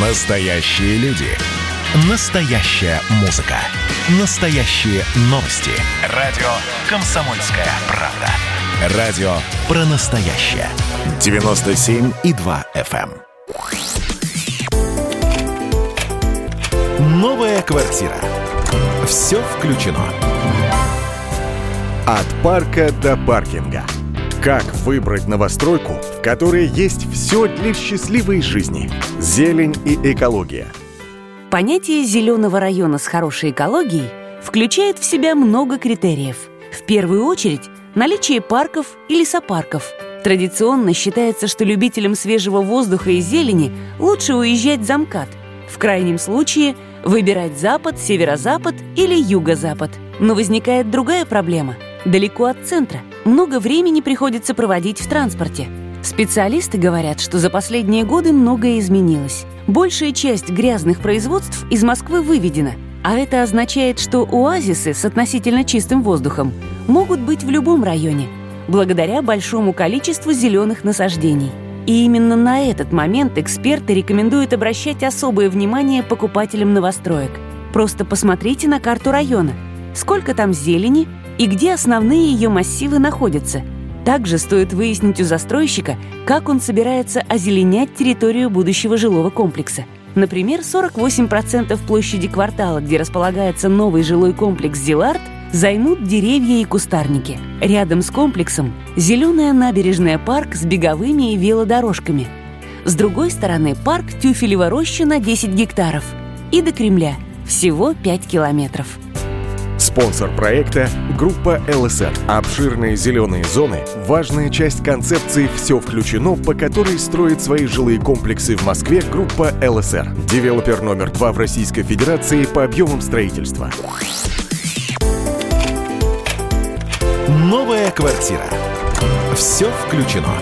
Настоящие люди. Настоящая музыка. Настоящие новости. Радио «Комсомольская правда». Радио про настоящее. 97,2 FM. эм. Новая квартира. Все включено. От парка до паркинга. Как выбрать новостройку, в которой есть все для счастливой жизни? Зелень и экология. Понятие зеленого района с хорошей экологией включает в себя много критериев. В первую очередь, наличие парков и лесопарков. Традиционно считается, что любителям свежего воздуха и зелени лучше уезжать за МКАД. В крайнем случае выбирать запад, северо-запад или юго-запад. Но возникает другая проблема. Далеко от центра. Много времени приходится проводить в транспорте. Специалисты говорят, что за последние годы многое изменилось. Большая часть грязных производств из Москвы выведена, а это означает, что оазисы с относительно чистым воздухом могут быть в любом районе, благодаря большому количеству зеленых насаждений. И именно на этот момент эксперты рекомендуют обращать особое внимание покупателям новостроек. Просто посмотрите на карту района. Сколько там зелени и где основные ее массивы находятся. Также стоит выяснить у застройщика, как он собирается озеленять территорию будущего жилого комплекса. Например, 48% площади квартала, где располагается новый жилой комплекс «Зилард», займут деревья и кустарники. Рядом с комплексом зеленая набережная парк с беговыми и велодорожками. С другой стороны парк Тюфелева роща на 10 гектаров. И до Кремля всего 5 километров. Спонсор проекта – группа ЛСР. Обширные зеленые зоны – важная часть концепции «Все включено», по которой строит свои жилые комплексы в Москве группа ЛСР. Девелопер номер два в Российской Федерации по объемам строительства. Новая квартира. Все включено.